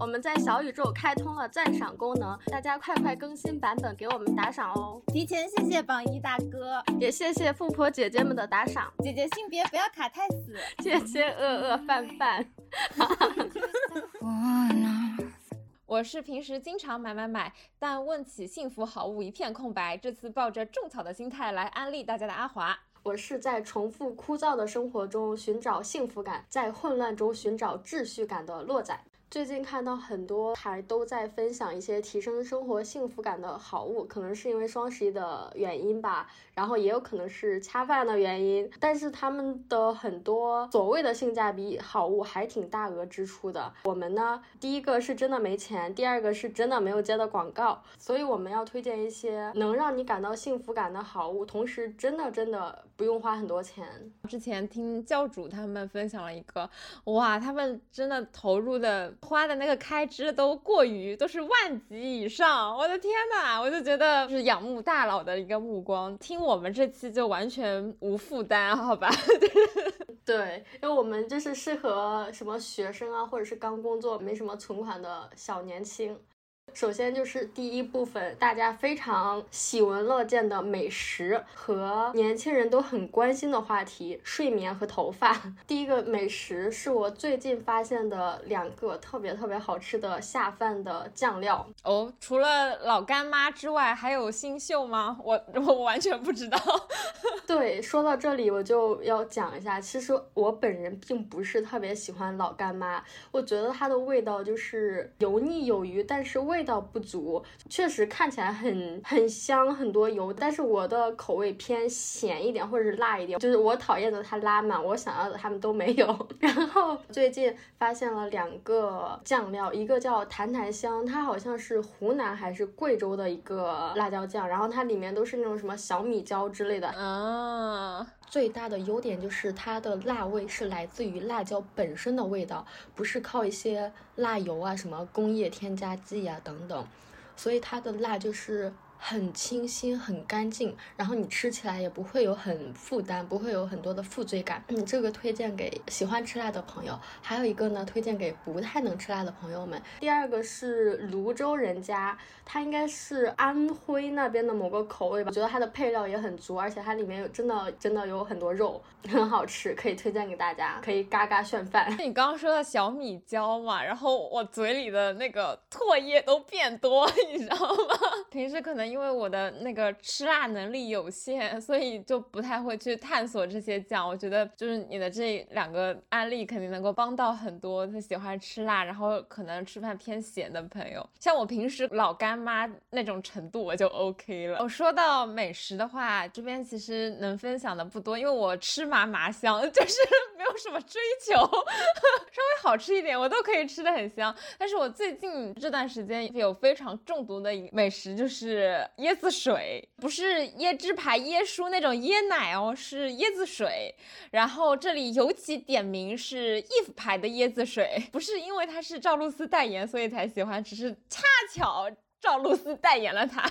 我们在小宇宙开通了赞赏功能，大家快快更新版本给我们打赏哦！提前谢谢榜一大哥，也谢谢富婆姐姐们的打赏。姐姐性别不要卡太死，谢谢饿饿饭饭。我是平时经常买买买，但问起幸福好物一片空白。这次抱着种草的心态来安利大家的阿华。我是在重复枯燥的生活中寻找幸福感，在混乱中寻找秩序感的洛仔。最近看到很多还都在分享一些提升生活幸福感的好物，可能是因为双十一的原因吧，然后也有可能是恰饭的原因。但是他们的很多所谓的性价比好物还挺大额支出的。我们呢，第一个是真的没钱，第二个是真的没有接到广告，所以我们要推荐一些能让你感到幸福感的好物，同时真的真的不用花很多钱。之前听教主他们分享了一个，哇，他们真的投入的。花的那个开支都过于都是万级以上，我的天呐，我就觉得是仰慕大佬的一个目光。听我我们这期就完全无负担，好吧？对，因为我们就是适合什么学生啊，或者是刚工作没什么存款的小年轻。首先就是第一部分，大家非常喜闻乐见的美食和年轻人都很关心的话题——睡眠和头发。第一个美食是我最近发现的两个特别特别好吃的下饭的酱料哦。除了老干妈之外，还有新秀吗？我我完全不知道。对，说到这里我就要讲一下，其实我本人并不是特别喜欢老干妈，我觉得它的味道就是油腻有余，但是味。味道不足，确实看起来很很香，很多油，但是我的口味偏咸一点或者是辣一点，就是我讨厌的它拉满，我想要的他们都没有。然后最近发现了两个酱料，一个叫坛坛香，它好像是湖南还是贵州的一个辣椒酱，然后它里面都是那种什么小米椒之类的啊。最大的优点就是它的辣味是来自于辣椒本身的味道，不是靠一些辣油啊、什么工业添加剂啊等等，所以它的辣就是。很清新，很干净，然后你吃起来也不会有很负担，不会有很多的负罪感。嗯，这个推荐给喜欢吃辣的朋友，还有一个呢，推荐给不太能吃辣的朋友们。第二个是泸州人家，它应该是安徽那边的某个口味吧，我觉得它的配料也很足，而且它里面有真的真的有很多肉，很好吃，可以推荐给大家，可以嘎嘎炫饭。你刚刚说的小米椒嘛，然后我嘴里的那个唾液都变多，你知道吗？平时可能。因为我的那个吃辣能力有限，所以就不太会去探索这些酱。我觉得就是你的这两个案例肯定能够帮到很多他喜欢吃辣，然后可能吃饭偏咸的朋友。像我平时老干妈那种程度，我就 OK 了。我说到美食的话，这边其实能分享的不多，因为我吃麻麻香，就是 没有什么追求，稍微好吃一点我都可以吃的很香。但是我最近这段时间有非常中毒的美食，就是。椰子水不是椰汁牌椰叔那种椰奶哦，是椰子水。然后这里尤其点名是 if 牌的椰子水，不是因为它是赵露思代言所以才喜欢，只是恰巧赵露思代言了它。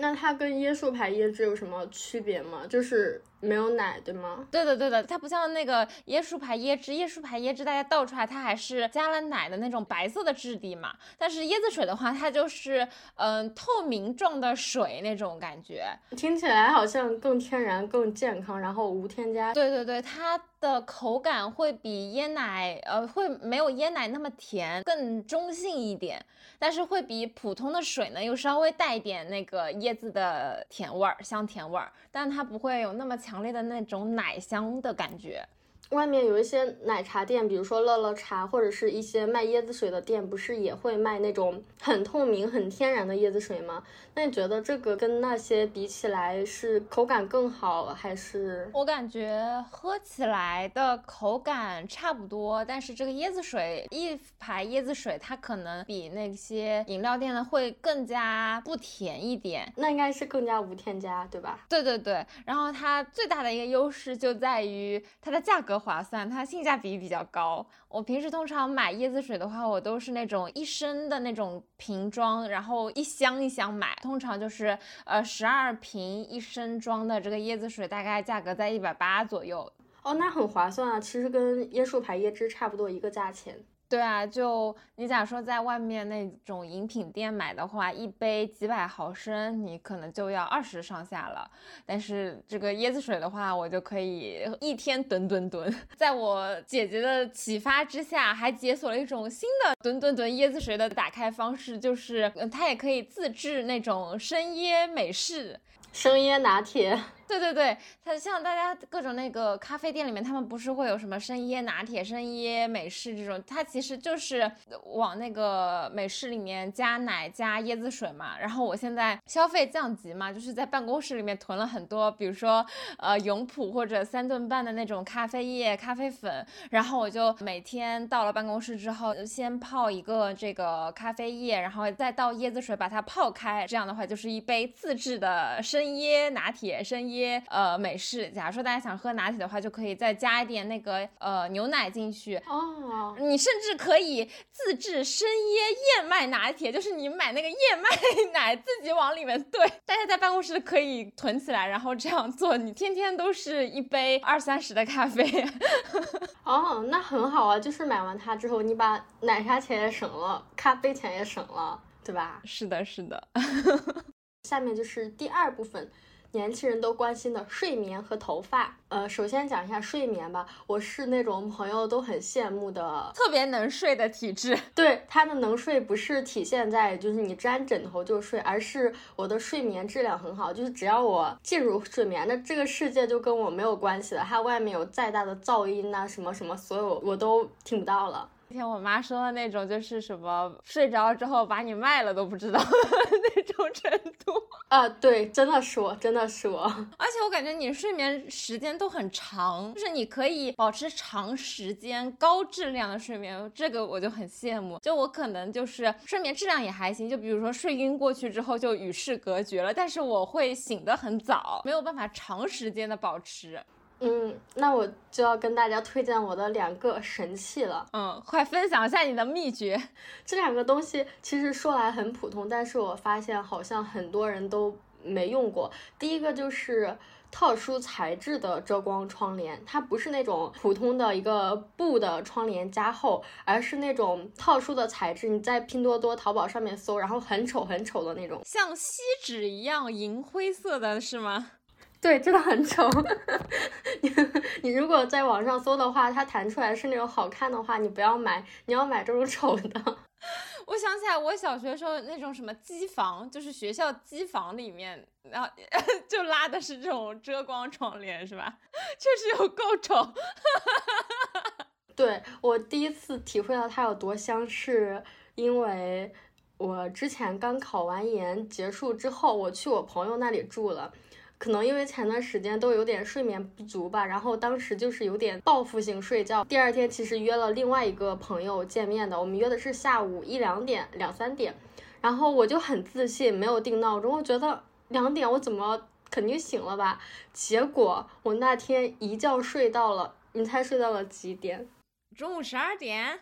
那它跟椰树牌椰汁有什么区别吗？就是。没有奶对吗？对的对的，它不像那个椰树牌椰汁，椰树牌椰汁大家倒出来，它还是加了奶的那种白色的质地嘛。但是椰子水的话，它就是嗯透明状的水那种感觉，听起来好像更天然、更健康，然后无添加。对对对，它的口感会比椰奶呃会没有椰奶那么甜，更中性一点，但是会比普通的水呢又稍微带一点那个椰子的甜味儿、香甜味儿，但它不会有那么强。烈的那种奶香的感觉。外面有一些奶茶店，比如说乐乐茶，或者是一些卖椰子水的店，不是也会卖那种很透明、很天然的椰子水吗？那你觉得这个跟那些比起来，是口感更好，还是？我感觉喝起来的口感差不多，但是这个椰子水一排椰子水，它可能比那些饮料店的会更加不甜一点。那应该是更加无添加，对吧？对对对。然后它最大的一个优势就在于它的价格。划算，它性价比比较高。我平时通常买椰子水的话，我都是那种一升的那种瓶装，然后一箱一箱买，通常就是呃十二瓶一升装的这个椰子水，大概价格在一百八左右。哦，那很划算啊，其实跟椰树牌椰汁差不多一个价钱。对啊，就你假如说在外面那种饮品店买的话，一杯几百毫升，你可能就要二十上下了。但是这个椰子水的话，我就可以一天吨吨吨。在我姐姐的启发之下，还解锁了一种新的吨吨吨椰子水的打开方式，就是它也可以自制那种生椰美式。生椰拿铁，对对对，它像大家各种那个咖啡店里面，他们不是会有什么生椰拿铁、生椰美式这种，它其实就是往那个美式里面加奶、加椰子水嘛。然后我现在消费降级嘛，就是在办公室里面囤了很多，比如说呃永璞或者三顿半的那种咖啡液、咖啡粉，然后我就每天到了办公室之后，先泡一个这个咖啡液，然后再倒椰子水把它泡开，这样的话就是一杯自制的生。生椰拿铁、生椰呃美式，假如说大家想喝拿铁的话，就可以再加一点那个呃牛奶进去哦。你甚至可以自制生椰燕麦拿铁，就是你买那个燕麦 奶自己往里面兑。大家在办公室可以囤起来，然后这样做，你天天都是一杯二三十的咖啡。哦，那很好啊，就是买完它之后，你把奶茶钱也省了，咖啡钱也省了，对吧？是的，是的。下面就是第二部分，年轻人都关心的睡眠和头发。呃，首先讲一下睡眠吧，我是那种朋友都很羡慕的，特别能睡的体质。对，他的能睡不是体现在就是你沾枕头就睡，而是我的睡眠质量很好，就是只要我进入睡眠，那这个世界就跟我没有关系了。它外面有再大的噪音呐，什么什么，所有我都听不到了。那天我妈说的那种，就是什么睡着之后把你卖了都不知道 那种程度啊，对，真的是我，真的是我。而且我感觉你睡眠时间都很长，就是你可以保持长时间高质量的睡眠，这个我就很羡慕。就我可能就是睡眠质量也还行，就比如说睡晕过去之后就与世隔绝了，但是我会醒得很早，没有办法长时间的保持。嗯，那我就要跟大家推荐我的两个神器了。嗯，快分享一下你的秘诀。这两个东西其实说来很普通，但是我发现好像很多人都没用过。第一个就是特殊材质的遮光窗帘，它不是那种普通的一个布的窗帘加厚，而是那种特殊的材质。你在拼多多、淘宝上面搜，然后很丑很丑的那种，像锡纸一样银灰色的是吗？对，真的很丑。你你如果在网上搜的话，它弹出来是那种好看的话，你不要买，你要买这种丑的。我想起来，我小学时候那种什么机房，就是学校机房里面，然后 就拉的是这种遮光窗帘，是吧？确实有够丑。对我第一次体会到它有多香，是因为我之前刚考完研结束之后，我去我朋友那里住了。可能因为前段时间都有点睡眠不足吧，然后当时就是有点报复性睡觉。第二天其实约了另外一个朋友见面的，我们约的是下午一两点、两三点，然后我就很自信，没有定闹钟，我觉得两点我怎么肯定醒了吧？结果我那天一觉睡到了，你猜睡到了几点？中午十二点。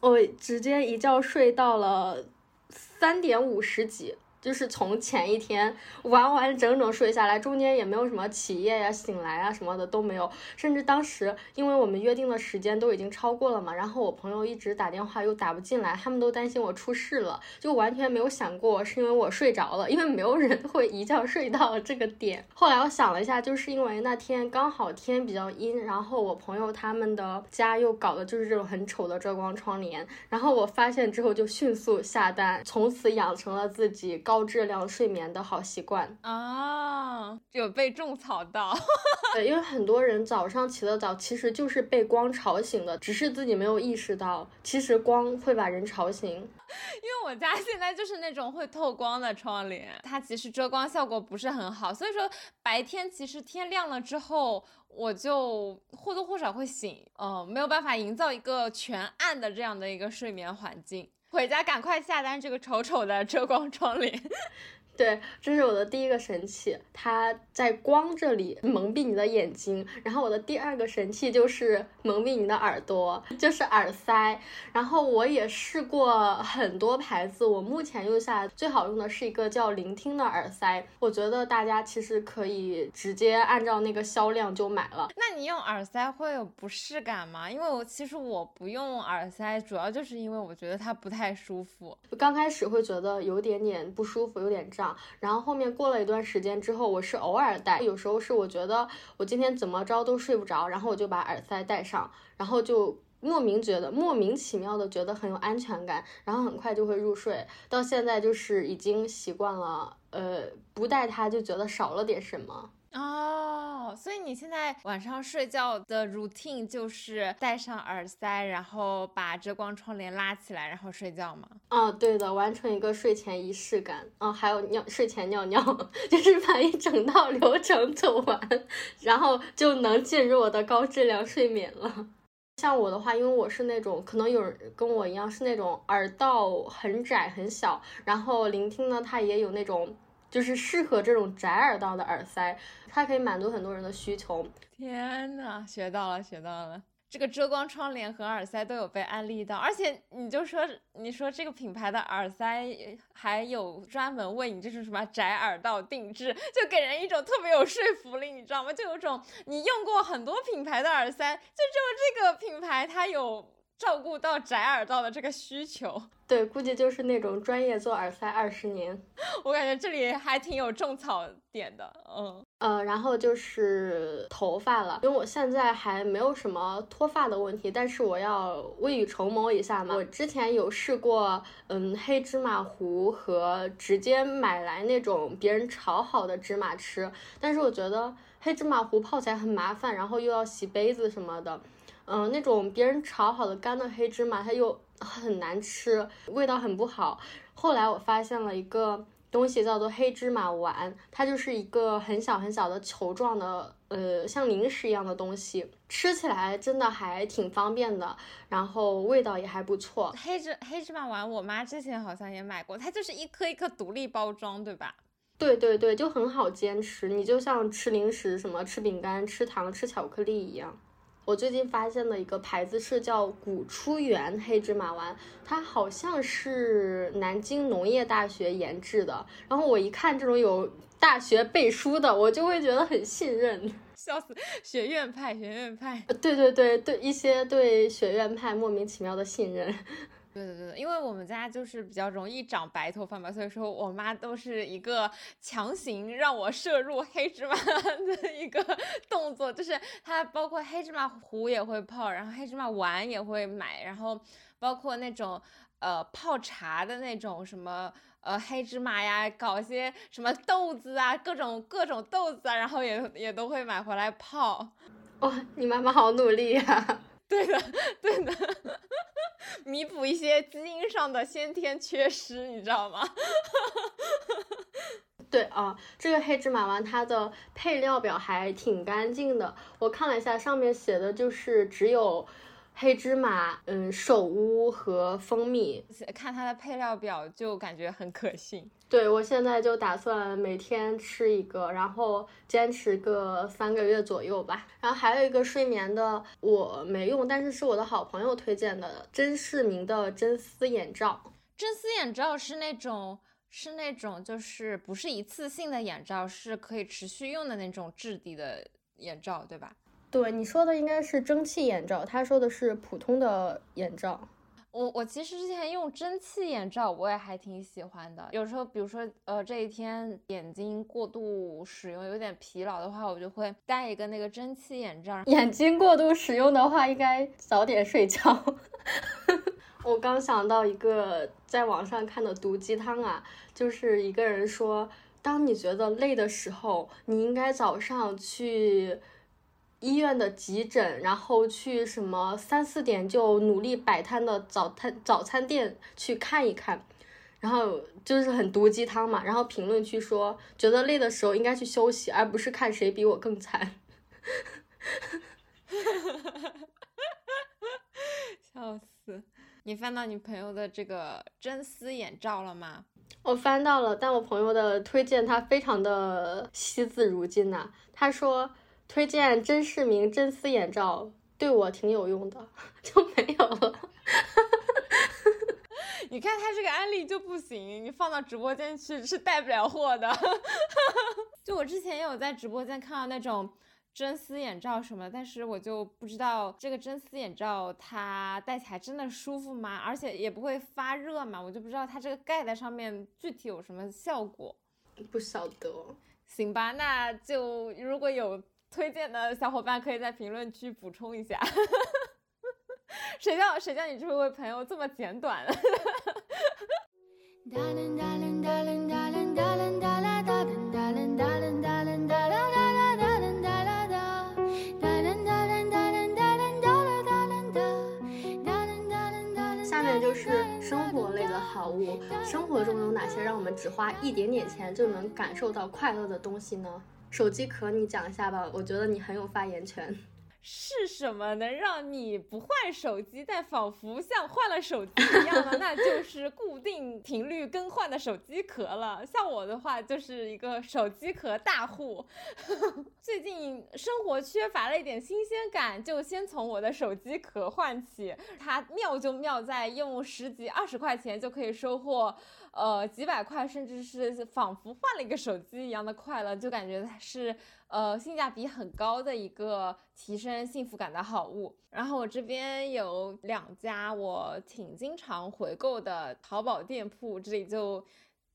我直接一觉睡到了三点五十几。就是从前一天完完整整睡下来，中间也没有什么起夜呀、醒来啊什么的都没有，甚至当时因为我们约定的时间都已经超过了嘛，然后我朋友一直打电话又打不进来，他们都担心我出事了，就完全没有想过是因为我睡着了，因为没有人会一觉睡到这个点。后来我想了一下，就是因为那天刚好天比较阴，然后我朋友他们的家又搞的就是这种很丑的遮光窗帘，然后我发现之后就迅速下单，从此养成了自己。高质量睡眠的好习惯啊，有被种草到。对，因为很多人早上起得早，其实就是被光吵醒的，只是自己没有意识到，其实光会把人吵醒。因为我家现在就是那种会透光的窗帘，它其实遮光效果不是很好，所以说白天其实天亮了之后，我就或多或少会醒，嗯，没有办法营造一个全暗的这样的一个睡眠环境。回家赶快下单这个丑丑的遮光窗帘。对，这是我的第一个神器，它在光这里蒙蔽你的眼睛。然后我的第二个神器就是蒙蔽你的耳朵，就是耳塞。然后我也试过很多牌子，我目前用下来最好用的是一个叫聆听的耳塞。我觉得大家其实可以直接按照那个销量就买了。那你用耳塞会有不适感吗？因为我其实我不用耳塞，主要就是因为我觉得它不太舒服。刚开始会觉得有点点不舒服，有点胀。然后后面过了一段时间之后，我是偶尔戴，有时候是我觉得我今天怎么着都睡不着，然后我就把耳塞戴上，然后就莫名觉得莫名其妙的觉得很有安全感，然后很快就会入睡。到现在就是已经习惯了，呃，不戴它就觉得少了点什么。哦，所以你现在晚上睡觉的 routine 就是戴上耳塞，然后把遮光窗帘拉起来，然后睡觉吗？哦，对的，完成一个睡前仪式感。哦，还有尿睡前尿尿，就是把一整套流程走完，然后就能进入我的高质量睡眠了。像我的话，因为我是那种可能有人跟我一样是那种耳道很窄很小，然后聆听呢，它也有那种。就是适合这种窄耳道的耳塞，它可以满足很多人的需求。天呐，学到了，学到了！这个遮光窗帘和耳塞都有被安利到，而且你就说，你说这个品牌的耳塞还有专门为你就是什么窄耳道定制，就给人一种特别有说服力，你知道吗？就有种你用过很多品牌的耳塞，就只有这个品牌它有。照顾到窄耳道的这个需求，对，估计就是那种专业做耳塞二十年。我感觉这里还挺有种草点的，嗯呃，然后就是头发了，因为我现在还没有什么脱发的问题，但是我要未雨绸缪一下嘛。我之前有试过，嗯，黑芝麻糊和直接买来那种别人炒好的芝麻吃，但是我觉得黑芝麻糊泡起来很麻烦，然后又要洗杯子什么的。嗯，那种别人炒好的干的黑芝麻，它又很难吃，味道很不好。后来我发现了一个东西，叫做黑芝麻丸，它就是一个很小很小的球状的，呃，像零食一样的东西，吃起来真的还挺方便的，然后味道也还不错。黑芝黑芝麻丸，我妈之前好像也买过，它就是一颗一颗独立包装，对吧？对对对，就很好坚持，你就像吃零食，什么吃饼干、吃糖、吃巧克力一样。我最近发现的一个牌子是叫古初元黑芝麻丸，它好像是南京农业大学研制的。然后我一看这种有大学背书的，我就会觉得很信任。笑死，学院派，学院派。对对对对，一些对学院派莫名其妙的信任。对对对，因为我们家就是比较容易长白头发嘛，所以说我妈都是一个强行让我摄入黑芝麻 的一个动作，就是她包括黑芝麻糊也会泡，然后黑芝麻丸也会买，然后包括那种呃泡茶的那种什么呃黑芝麻呀，搞些什么豆子啊，各种各种豆子啊，然后也也都会买回来泡。哇，你妈妈好努力呀！对的，对的。弥补一些基因上的先天缺失，你知道吗？对啊，这个黑芝麻丸它的配料表还挺干净的，我看了一下，上面写的就是只有。黑芝麻，嗯，首乌和蜂蜜，看它的配料表就感觉很可信。对我现在就打算每天吃一个，然后坚持个三个月左右吧。然后还有一个睡眠的，我没用，但是是我的好朋友推荐的，真视明的真丝眼罩。真丝眼罩是那种是那种就是不是一次性的眼罩，是可以持续用的那种质地的眼罩，对吧？对你说的应该是蒸汽眼罩，他说的是普通的眼罩。我我其实之前用蒸汽眼罩，我也还挺喜欢的。有时候，比如说，呃，这一天眼睛过度使用，有点疲劳的话，我就会戴一个那个蒸汽眼罩。眼睛过度使用的话，应该早点睡觉。我刚想到一个在网上看的毒鸡汤啊，就是一个人说，当你觉得累的时候，你应该早上去。医院的急诊，然后去什么三四点就努力摆摊的早餐早餐店去看一看，然后就是很毒鸡汤嘛。然后评论区说，觉得累的时候应该去休息，而不是看谁比我更惨。笑死！你翻到你朋友的这个真丝眼罩了吗？我翻到了，但我朋友的推荐他非常的惜字如金呐、他说推荐真视明真丝眼罩对我挺有用的，就没有了。你看他这个安利就不行，你放到直播间去是带不了货的。就我之前也有在直播间看到那种真丝眼罩什么，但是我就不知道这个真丝眼罩它戴起来真的舒服吗？而且也不会发热嘛，我就不知道它这个盖在上面具体有什么效果。不晓得，行吧，那就如果有推荐的小伙伴可以在评论区补充一下。谁叫谁叫你这位朋友这么简短？好物，生活中有哪些让我们只花一点点钱就能感受到快乐的东西呢？手机壳，你讲一下吧，我觉得你很有发言权。是什么能让你不换手机，但仿佛像换了手机一样呢？那就是固定频率更换的手机壳了。像我的话，就是一个手机壳大户。最近生活缺乏了一点新鲜感，就先从我的手机壳换起。它妙就妙在用十几、二十块钱就可以收获。呃，几百块，甚至是仿佛换了一个手机一样的快乐，就感觉它是呃性价比很高的一个提升幸福感的好物。然后我这边有两家我挺经常回购的淘宝店铺，这里就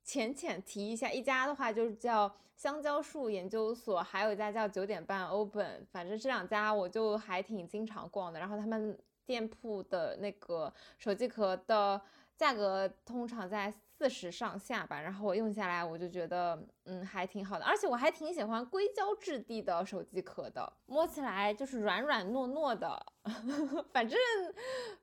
浅浅提一下。一家的话就是叫香蕉树研究所，还有一家叫九点半 open，反正这两家我就还挺经常逛的。然后他们店铺的那个手机壳的价格通常在。四十上下吧，然后我用下来，我就觉得，嗯，还挺好的，而且我还挺喜欢硅胶质地的手机壳的，摸起来就是软软糯糯的，反正，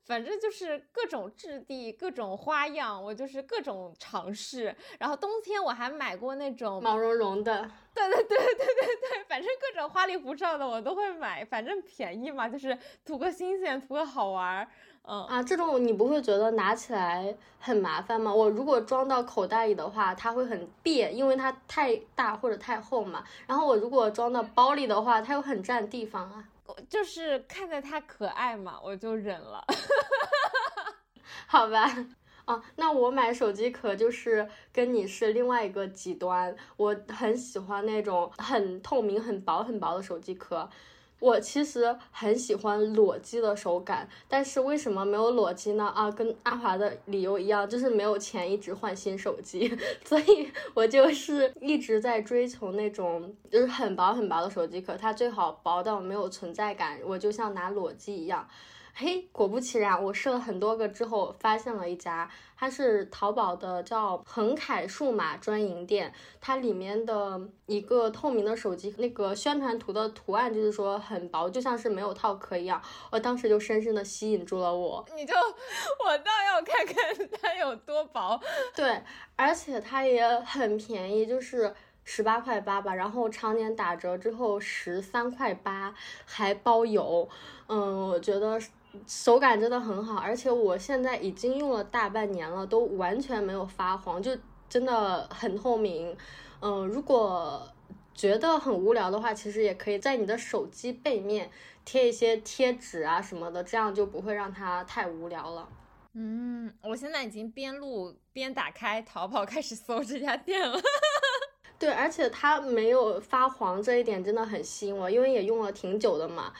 反正就是各种质地、各种花样，我就是各种尝试。然后冬天我还买过那种毛茸茸的，对对对对对对，反正各种花里胡哨的我都会买，反正便宜嘛，就是图个新鲜，图个好玩。嗯啊，这种你不会觉得拿起来很麻烦吗？我如果装到口袋里的话，它会很别，因为它太大或者太厚嘛。然后我如果装到包里的话，它又很占地方啊。就是看着它可爱嘛，我就忍了。好吧，啊，那我买手机壳就是跟你是另外一个极端。我很喜欢那种很透明、很薄、很薄的手机壳。我其实很喜欢裸机的手感，但是为什么没有裸机呢？啊，跟阿华的理由一样，就是没有钱一直换新手机，所以我就是一直在追求那种就是很薄很薄的手机壳，它最好薄到没有存在感，我就像拿裸机一样。嘿，果不其然，我试了很多个之后，发现了一家，它是淘宝的，叫恒凯数码专营店。它里面的一个透明的手机，那个宣传图的图案就是说很薄，就像是没有套壳一样。我当时就深深的吸引住了我。你就，我倒要看看它有多薄。对，而且它也很便宜，就是十八块八吧，然后常年打折之后十三块八，还包邮。嗯，我觉得。手感真的很好，而且我现在已经用了大半年了，都完全没有发黄，就真的很透明。嗯，如果觉得很无聊的话，其实也可以在你的手机背面贴一些贴纸啊什么的，这样就不会让它太无聊了。嗯，我现在已经边录边打开淘宝开始搜这家店了。对，而且它没有发黄这一点真的很吸引我，因为也用了挺久的嘛。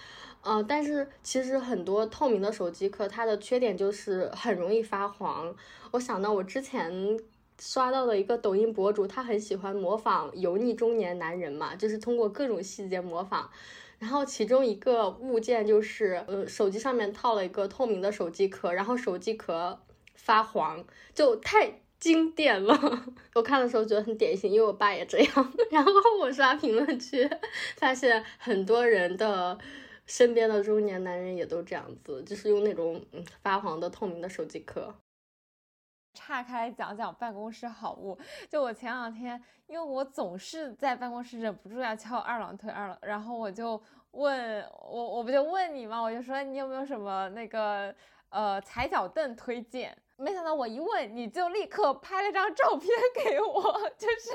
呃，但是其实很多透明的手机壳，它的缺点就是很容易发黄。我想到我之前刷到的一个抖音博主，他很喜欢模仿油腻中年男人嘛，就是通过各种细节模仿。然后其中一个物件就是，呃，手机上面套了一个透明的手机壳，然后手机壳发黄，就太经典了。我看的时候觉得很典型，因为我爸也这样。然后我刷评论区，发现很多人的。身边的中年男人也都这样子，就是用那种嗯发黄的透明的手机壳。岔开讲讲办公室好物，就我前两天，因为我总是在办公室忍不住要翘二郎腿，二郎，然后我就问我，我不就问你吗？我就说你有没有什么那个呃踩脚凳推荐。没想到我一问，你就立刻拍了张照片给我，就是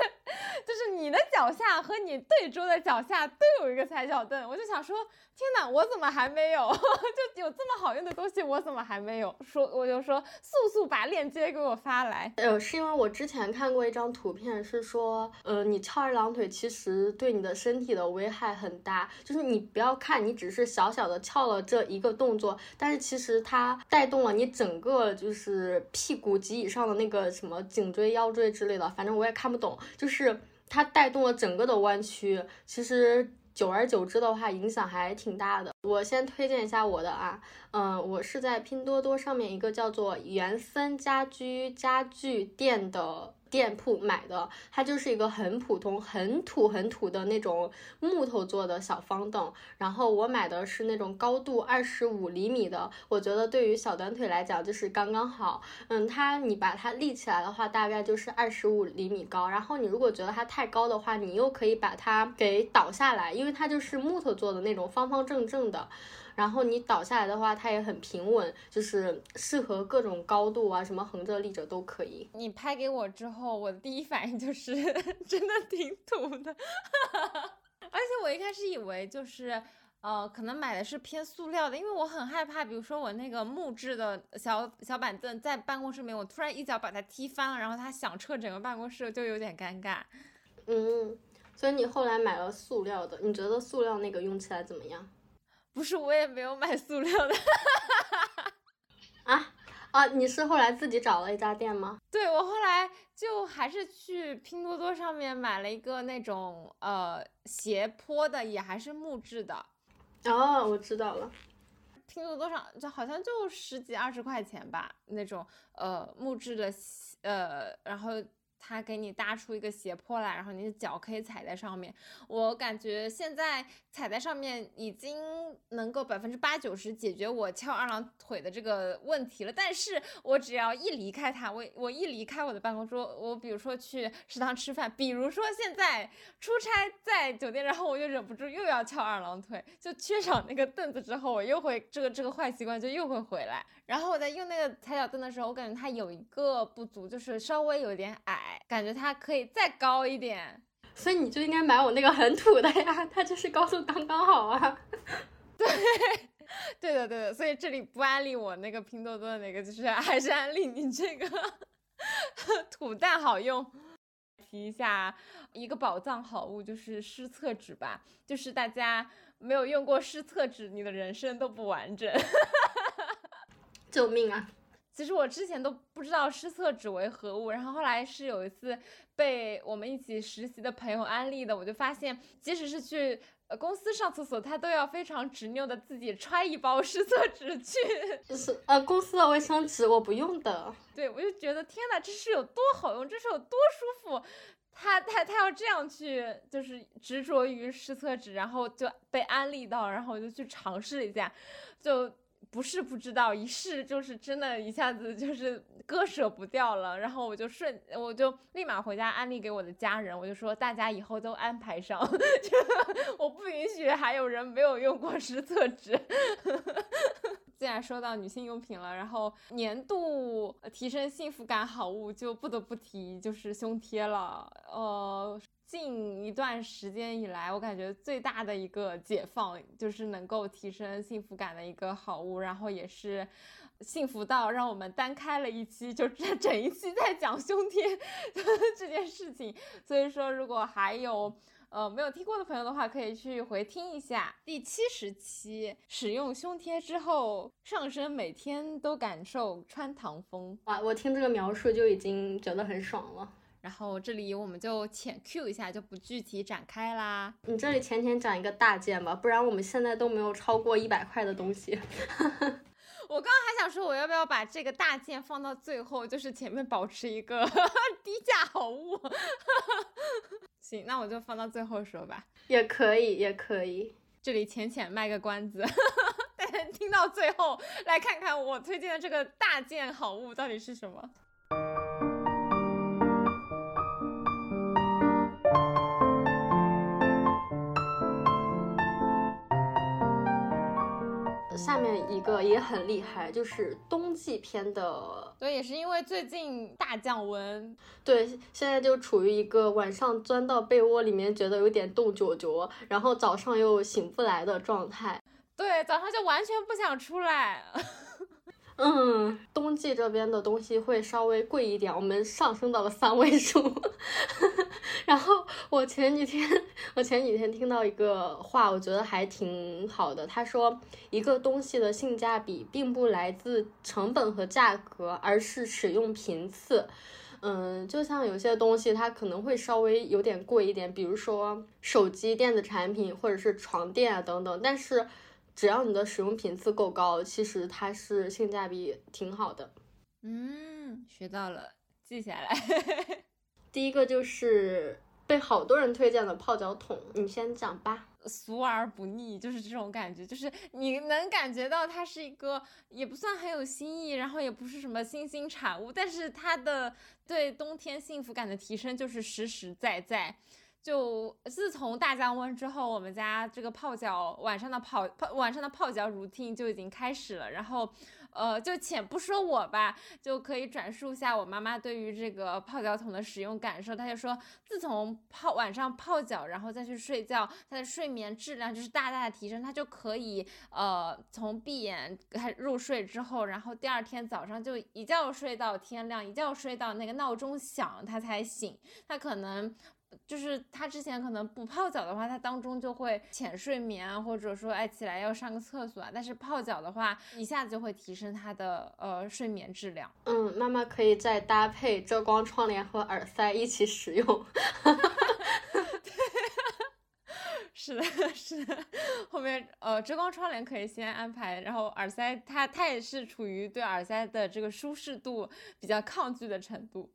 就是你的脚下和你对桌的脚下都有一个踩脚凳，我就想说，天哪，我怎么还没有？就有这么好用的东西，我怎么还没有？说我就说速速把链接给我发来。呃，是因为我之前看过一张图片，是说，呃，你翘二郎腿其实对你的身体的危害很大，就是你不要看你只是小小的翘了这一个动作，但是其实它带动了你整个就是屁股及以上的那个什么颈椎、腰椎之类的，反正我也看不懂，就是它带动了整个的弯曲，其实。久而久之的话，影响还挺大的。我先推荐一下我的啊，嗯，我是在拼多多上面一个叫做原森家居家具店的。店铺买的，它就是一个很普通、很土、很土的那种木头做的小方凳。然后我买的是那种高度二十五厘米的，我觉得对于小短腿来讲就是刚刚好。嗯，它你把它立起来的话，大概就是二十五厘米高。然后你如果觉得它太高的话，你又可以把它给倒下来，因为它就是木头做的那种方方正正的。然后你倒下来的话，它也很平稳，就是适合各种高度啊，什么横着立着都可以。你拍给我之后，我的第一反应就是 真的挺土的，而且我一开始以为就是呃，可能买的是偏塑料的，因为我很害怕，比如说我那个木质的小小板凳在办公室里面，我突然一脚把它踢翻了，然后它响彻整个办公室，就有点尴尬。嗯，所以你后来买了塑料的，你觉得塑料那个用起来怎么样？不是，我也没有买塑料的。啊啊！你是后来自己找了一家店吗？对，我后来就还是去拼多多上面买了一个那种呃斜坡的，也还是木质的。哦，我知道了。拼多多上就好像就十几二十块钱吧，那种呃木质的呃，然后。它给你搭出一个斜坡来，然后你的脚可以踩在上面。我感觉现在踩在上面已经能够百分之八九十解决我翘二郎腿的这个问题了。但是我只要一离开它，我我一离开我的办公桌，我比如说去食堂吃饭，比如说现在出差在酒店，然后我就忍不住又要翘二郎腿，就缺少那个凳子之后，我又会这个这个坏习惯就又会回来。然后我在用那个踩脚凳的时候，我感觉它有一个不足，就是稍微有点矮，感觉它可以再高一点。所以你就应该买我那个很土的呀，它就是高度刚刚好啊。对，对的，对的。所以这里不安利我那个拼多多的那个，就是 还是安利你这个土蛋好用。提一下一个宝藏好物，就是湿厕纸吧。就是大家没有用过湿厕纸，你的人生都不完整。救命啊！其实我之前都不知道湿厕纸为何物，然后后来是有一次被我们一起实习的朋友安利的，我就发现，即使是去呃公司上厕所，他都要非常执拗的自己揣一包湿厕纸去。就 是呃，公司的卫生纸我不用的。对，我就觉得天哪，这是有多好用，这是有多舒服。他他他要这样去，就是执着于湿厕纸，然后就被安利到，然后我就去尝试一下，就。不是不知道，一试就是真的，一下子就是割舍不掉了。然后我就顺，我就立马回家安利给我的家人，我就说大家以后都安排上，我不允许还有人没有用过湿厕纸。既然说到女性用品了，然后年度提升幸福感好物就不得不提就是胸贴了，呃。近一段时间以来，我感觉最大的一个解放就是能够提升幸福感的一个好物，然后也是幸福到让我们单开了一期，就整整一期在讲胸贴 这件事情。所以说，如果还有呃没有听过的朋友的话，可以去回听一下第七十期。使用胸贴之后，上身每天都感受穿堂风。哇，我听这个描述就已经觉得很爽了。然后这里我们就浅 Q 一下，就不具体展开啦。你这里浅浅讲一个大件吧，不然我们现在都没有超过一百块的东西。我刚刚还想说，我要不要把这个大件放到最后，就是前面保持一个 低价好物。行，那我就放到最后说吧。也可以，也可以。这里浅浅卖个关子，大家听到最后来看看我推荐的这个大件好物到底是什么。下面一个也很厉害，就是冬季篇的。对，也是因为最近大降温，对，现在就处于一个晚上钻到被窝里面觉得有点冻脚脚，然后早上又醒不来的状态。对，早上就完全不想出来。嗯，冬季这边的东西会稍微贵一点，我们上升到了三位数。然后我前几天，我前几天听到一个话，我觉得还挺好的。他说，一个东西的性价比并不来自成本和价格，而是使用频次。嗯，就像有些东西它可能会稍微有点贵一点，比如说手机、电子产品或者是床垫啊等等，但是。只要你的使用频次够高，其实它是性价比挺好的。嗯，学到了，记下来。第一个就是被好多人推荐的泡脚桶，你先讲吧。俗而不腻，就是这种感觉，就是你能感觉到它是一个也不算很有新意，然后也不是什么新兴产物，但是它的对冬天幸福感的提升就是实实在在。就自从大降温之后，我们家这个泡脚晚上的泡泡晚上的泡脚 routine 就已经开始了。然后，呃，就且不说我吧，就可以转述一下我妈妈对于这个泡脚桶的使用感受。她就说，自从泡晚上泡脚，然后再去睡觉，她的睡眠质量就是大大的提升。她就可以，呃，从闭眼开入睡之后，然后第二天早上就一觉睡到天亮，一觉睡到那个闹钟响，她才醒。她可能。就是他之前可能不泡脚的话，他当中就会浅睡眠啊，或者说哎起来要上个厕所啊。但是泡脚的话，一下子就会提升他的呃睡眠质量。嗯，妈妈可以再搭配遮光窗帘和耳塞一起使用。是的，是的。后面呃遮光窗帘可以先安排，然后耳塞它它也是处于对耳塞的这个舒适度比较抗拒的程度。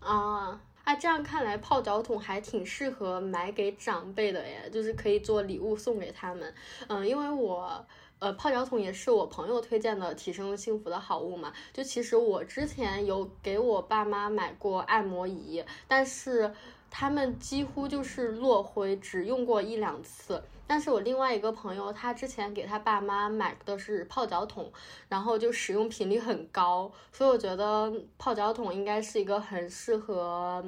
啊。啊这样看来，泡脚桶还挺适合买给长辈的耶，就是可以做礼物送给他们。嗯，因为我，呃，泡脚桶也是我朋友推荐的提升幸福的好物嘛。就其实我之前有给我爸妈买过按摩仪，但是他们几乎就是落灰，只用过一两次。但是我另外一个朋友，他之前给他爸妈买的是泡脚桶，然后就使用频率很高，所以我觉得泡脚桶应该是一个很适合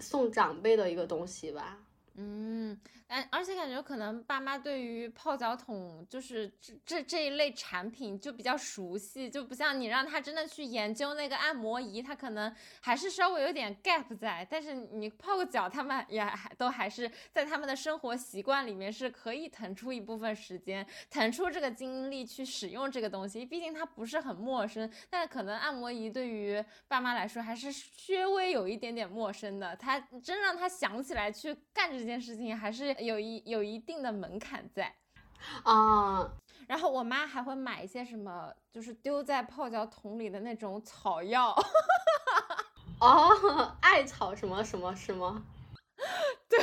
送长辈的一个东西吧。嗯。而而且感觉可能爸妈对于泡脚桶就是这这这一类产品就比较熟悉，就不像你让他真的去研究那个按摩仪，他可能还是稍微有点 gap 在。但是你泡个脚，他们也还都还是在他们的生活习惯里面是可以腾出一部分时间，腾出这个精力去使用这个东西。毕竟它不是很陌生，但可能按摩仪对于爸妈来说还是稍微有一点点陌生的。他真让他想起来去干这件事情，还是。有一有一定的门槛在，啊，然后我妈还会买一些什么，就是丢在泡脚桶里的那种草药，哦，艾草什么什么什么。对，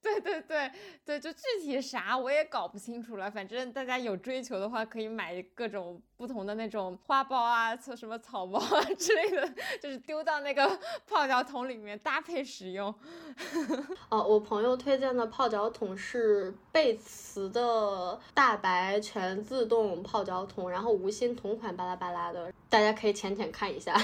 对对对对，就具体啥我也搞不清楚了。反正大家有追求的话，可以买各种不同的那种花苞啊、什么草包啊 之类的，就是丢到那个 泡脚桶里面搭配使用。哦，我朋友推荐的泡脚桶是贝瓷的大白全自动泡脚桶，然后无芯同款巴拉巴拉的，大家可以浅浅看一下。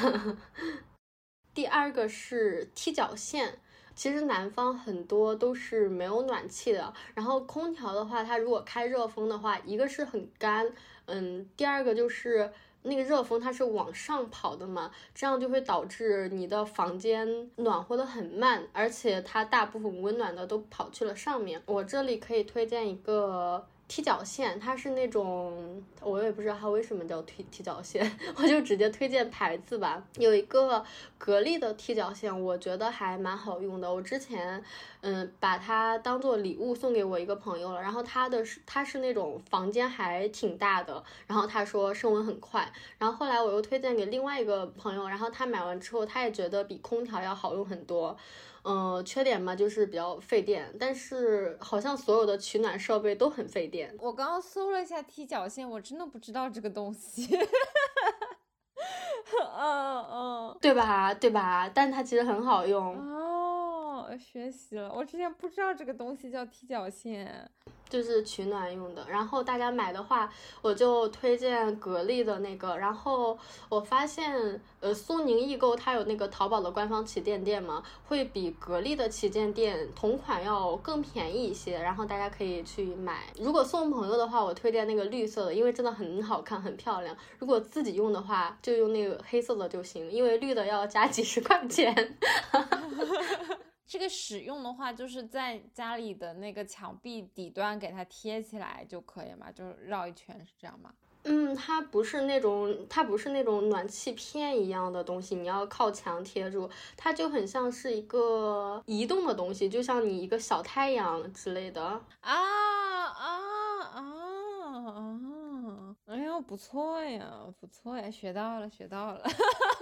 第二个是踢脚线。其实南方很多都是没有暖气的，然后空调的话，它如果开热风的话，一个是很干，嗯，第二个就是那个热风它是往上跑的嘛，这样就会导致你的房间暖和的很慢，而且它大部分温暖的都跑去了上面。我这里可以推荐一个。踢脚线，它是那种，我也不知道它为什么叫踢踢脚线，我就直接推荐牌子吧。有一个格力的踢脚线，我觉得还蛮好用的。我之前，嗯，把它当做礼物送给我一个朋友了。然后它的是，它是那种房间还挺大的，然后他说升温很快。然后后来我又推荐给另外一个朋友，然后他买完之后，他也觉得比空调要好用很多。嗯，缺点嘛就是比较费电，但是好像所有的取暖设备都很费电。我刚刚搜了一下踢脚线，我真的不知道这个东西。嗯嗯，对吧？对吧？但它其实很好用哦。学习了。我之前不知道这个东西叫踢脚线。就是取暖用的，然后大家买的话，我就推荐格力的那个。然后我发现，呃，苏宁易购它有那个淘宝的官方旗舰店嘛，会比格力的旗舰店同款要更便宜一些。然后大家可以去买。如果送朋友的话，我推荐那个绿色的，因为真的很好看，很漂亮。如果自己用的话，就用那个黑色的就行，因为绿的要加几十块钱。哈，哈哈哈哈哈这个使用的话，就是在家里的那个墙壁底端给它贴起来就可以嘛，就是绕一圈是这样吗？嗯，它不是那种，它不是那种暖气片一样的东西，你要靠墙贴住，它就很像是一个移动的东西，就像你一个小太阳之类的。啊啊啊啊！哎呦，不错呀，不错呀，学到了，学到了。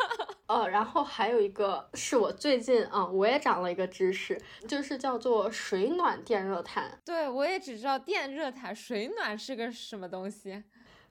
哦，然后还有一个是我最近啊，我也长了一个知识，就是叫做水暖电热毯。对，我也只知道电热毯，水暖是个什么东西？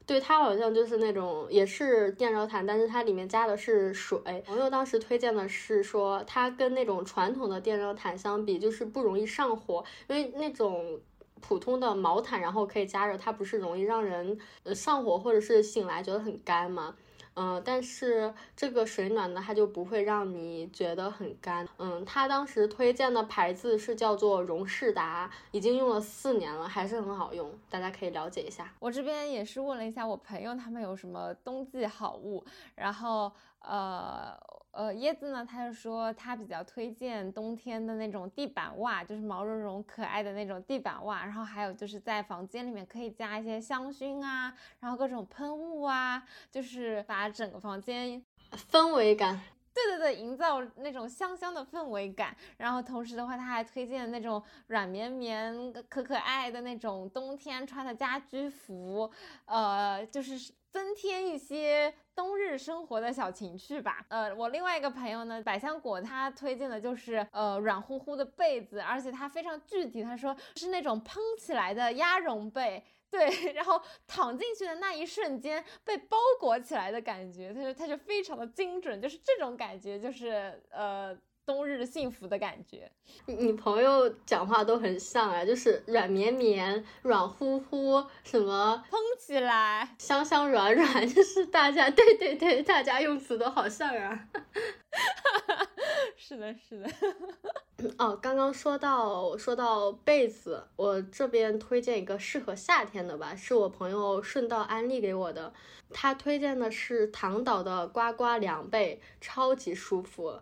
对，它好像就是那种也是电热毯，但是它里面加的是水。朋友当时推荐的是说，它跟那种传统的电热毯相比，就是不容易上火，因为那种普通的毛毯，然后可以加热，它不是容易让人呃上火，或者是醒来觉得很干吗？嗯，但是这个水暖呢，它就不会让你觉得很干。嗯，它当时推荐的牌子是叫做荣事达，已经用了四年了，还是很好用，大家可以了解一下。我这边也是问了一下我朋友，他们有什么冬季好物，然后呃。呃，椰子呢，他就说他比较推荐冬天的那种地板袜，就是毛茸茸可爱的那种地板袜。然后还有就是在房间里面可以加一些香薰啊，然后各种喷雾啊，就是把整个房间氛围感，对对对，营造那种香香的氛围感。然后同时的话，他还推荐那种软绵绵、可可爱的那种冬天穿的家居服，呃，就是增添一些。冬日生活的小情趣吧。呃，我另外一个朋友呢，百香果，他推荐的就是呃软乎乎的被子，而且他非常具体，他说是那种蓬起来的鸭绒被，对，然后躺进去的那一瞬间被包裹起来的感觉，他说他就非常的精准，就是这种感觉，就是呃。冬日幸福的感觉，你朋友讲话都很像啊，就是软绵绵、软乎乎，什么蓬起来、香香软软，就是大家对对对，大家用词都好像啊。是的，是的。哦，刚刚说到说到被子，我这边推荐一个适合夏天的吧，是我朋友顺道安利给我的，他推荐的是唐岛的呱呱凉被，超级舒服。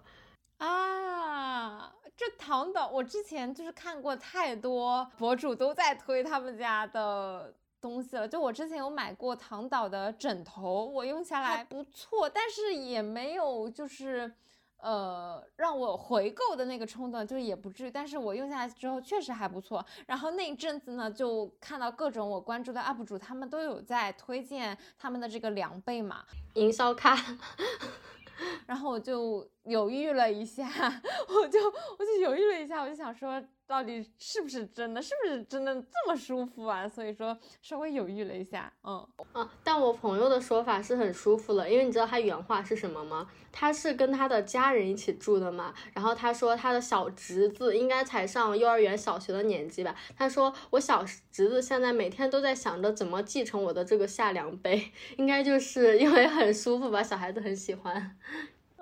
啊，这唐岛，我之前就是看过太多博主都在推他们家的东西了。就我之前有买过唐岛的枕头，我用下来不错，但是也没有就是呃让我回购的那个冲动，就也不至于。但是我用下来之后确实还不错。然后那一阵子呢，就看到各种我关注的 UP 主，他们都有在推荐他们的这个凉被嘛，营销卡。然后我就犹豫了一下，我就我就犹豫了一下，我就想说，到底是不是真的，是不是真的这么舒服啊？所以说稍微犹豫了一下，嗯啊，但我朋友的说法是很舒服了，因为你知道他原话是什么吗？他是跟他的家人一起住的嘛，然后他说他的小侄子应该才上幼儿园、小学的年纪吧，他说我小侄子现在每天都在想着怎么继承我的这个夏凉杯，应该就是因为很舒服吧，小孩子很喜欢。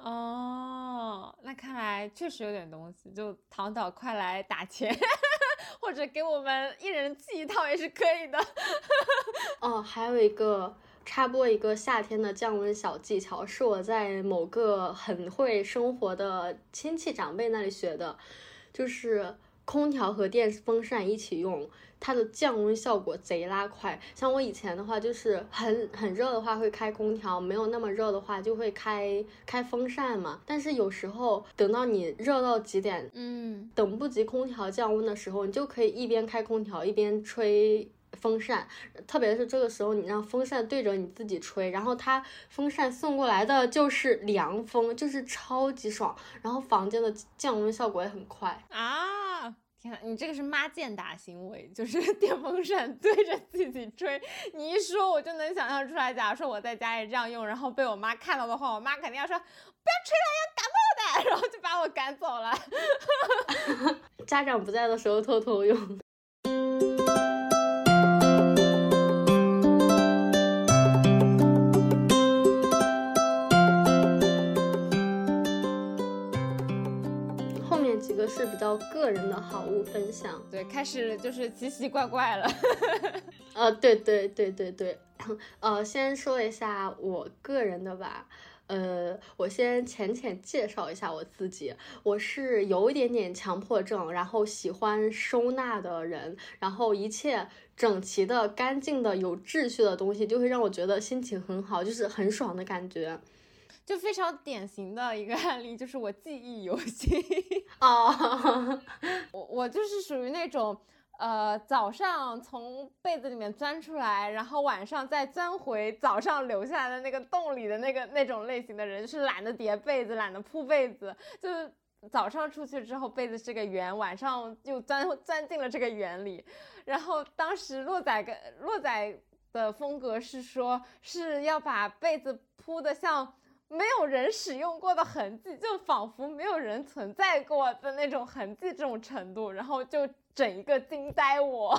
哦，那看来确实有点东西，就唐导快来打钱，或者给我们一人寄一套也是可以的。哦，还有一个插播一个夏天的降温小技巧，是我在某个很会生活的亲戚长辈那里学的，就是空调和电风扇一起用。它的降温效果贼拉快，像我以前的话，就是很很热的话会开空调，没有那么热的话就会开开风扇嘛。但是有时候等到你热到极点，嗯，等不及空调降温的时候，你就可以一边开空调一边吹风扇。特别是这个时候，你让风扇对着你自己吹，然后它风扇送过来的就是凉风，就是超级爽。然后房间的降温效果也很快啊。天啊，你这个是妈见打行为，就是 电风扇对着自己吹。你一说，我就能想象出来。假如说我在家里这样用，然后被我妈看到的话，我妈肯定要说：“不要吹了，要感冒的。”然后就把我赶走了。家长不在的时候偷偷用。是比较个人的好物分享。对，开始就是奇奇怪怪了。呃，对对对对对，呃，先说一下我个人的吧。呃，我先浅浅介绍一下我自己，我是有一点点强迫症，然后喜欢收纳的人，然后一切整齐的、干净的、有秩序的东西，就会让我觉得心情很好，就是很爽的感觉。就非常典型的一个案例，就是我记忆犹新。哦，我我就是属于那种。呃，早上从被子里面钻出来，然后晚上再钻回早上留下来的那个洞里的那个那种类型的人，是懒得叠被子，懒得铺被子，就是早上出去之后被子是个圆，晚上又钻钻进了这个圆里。然后当时洛仔跟洛仔的风格是说，是要把被子铺的像没有人使用过的痕迹，就仿佛没有人存在过的那种痕迹这种程度，然后就。整一个惊呆我，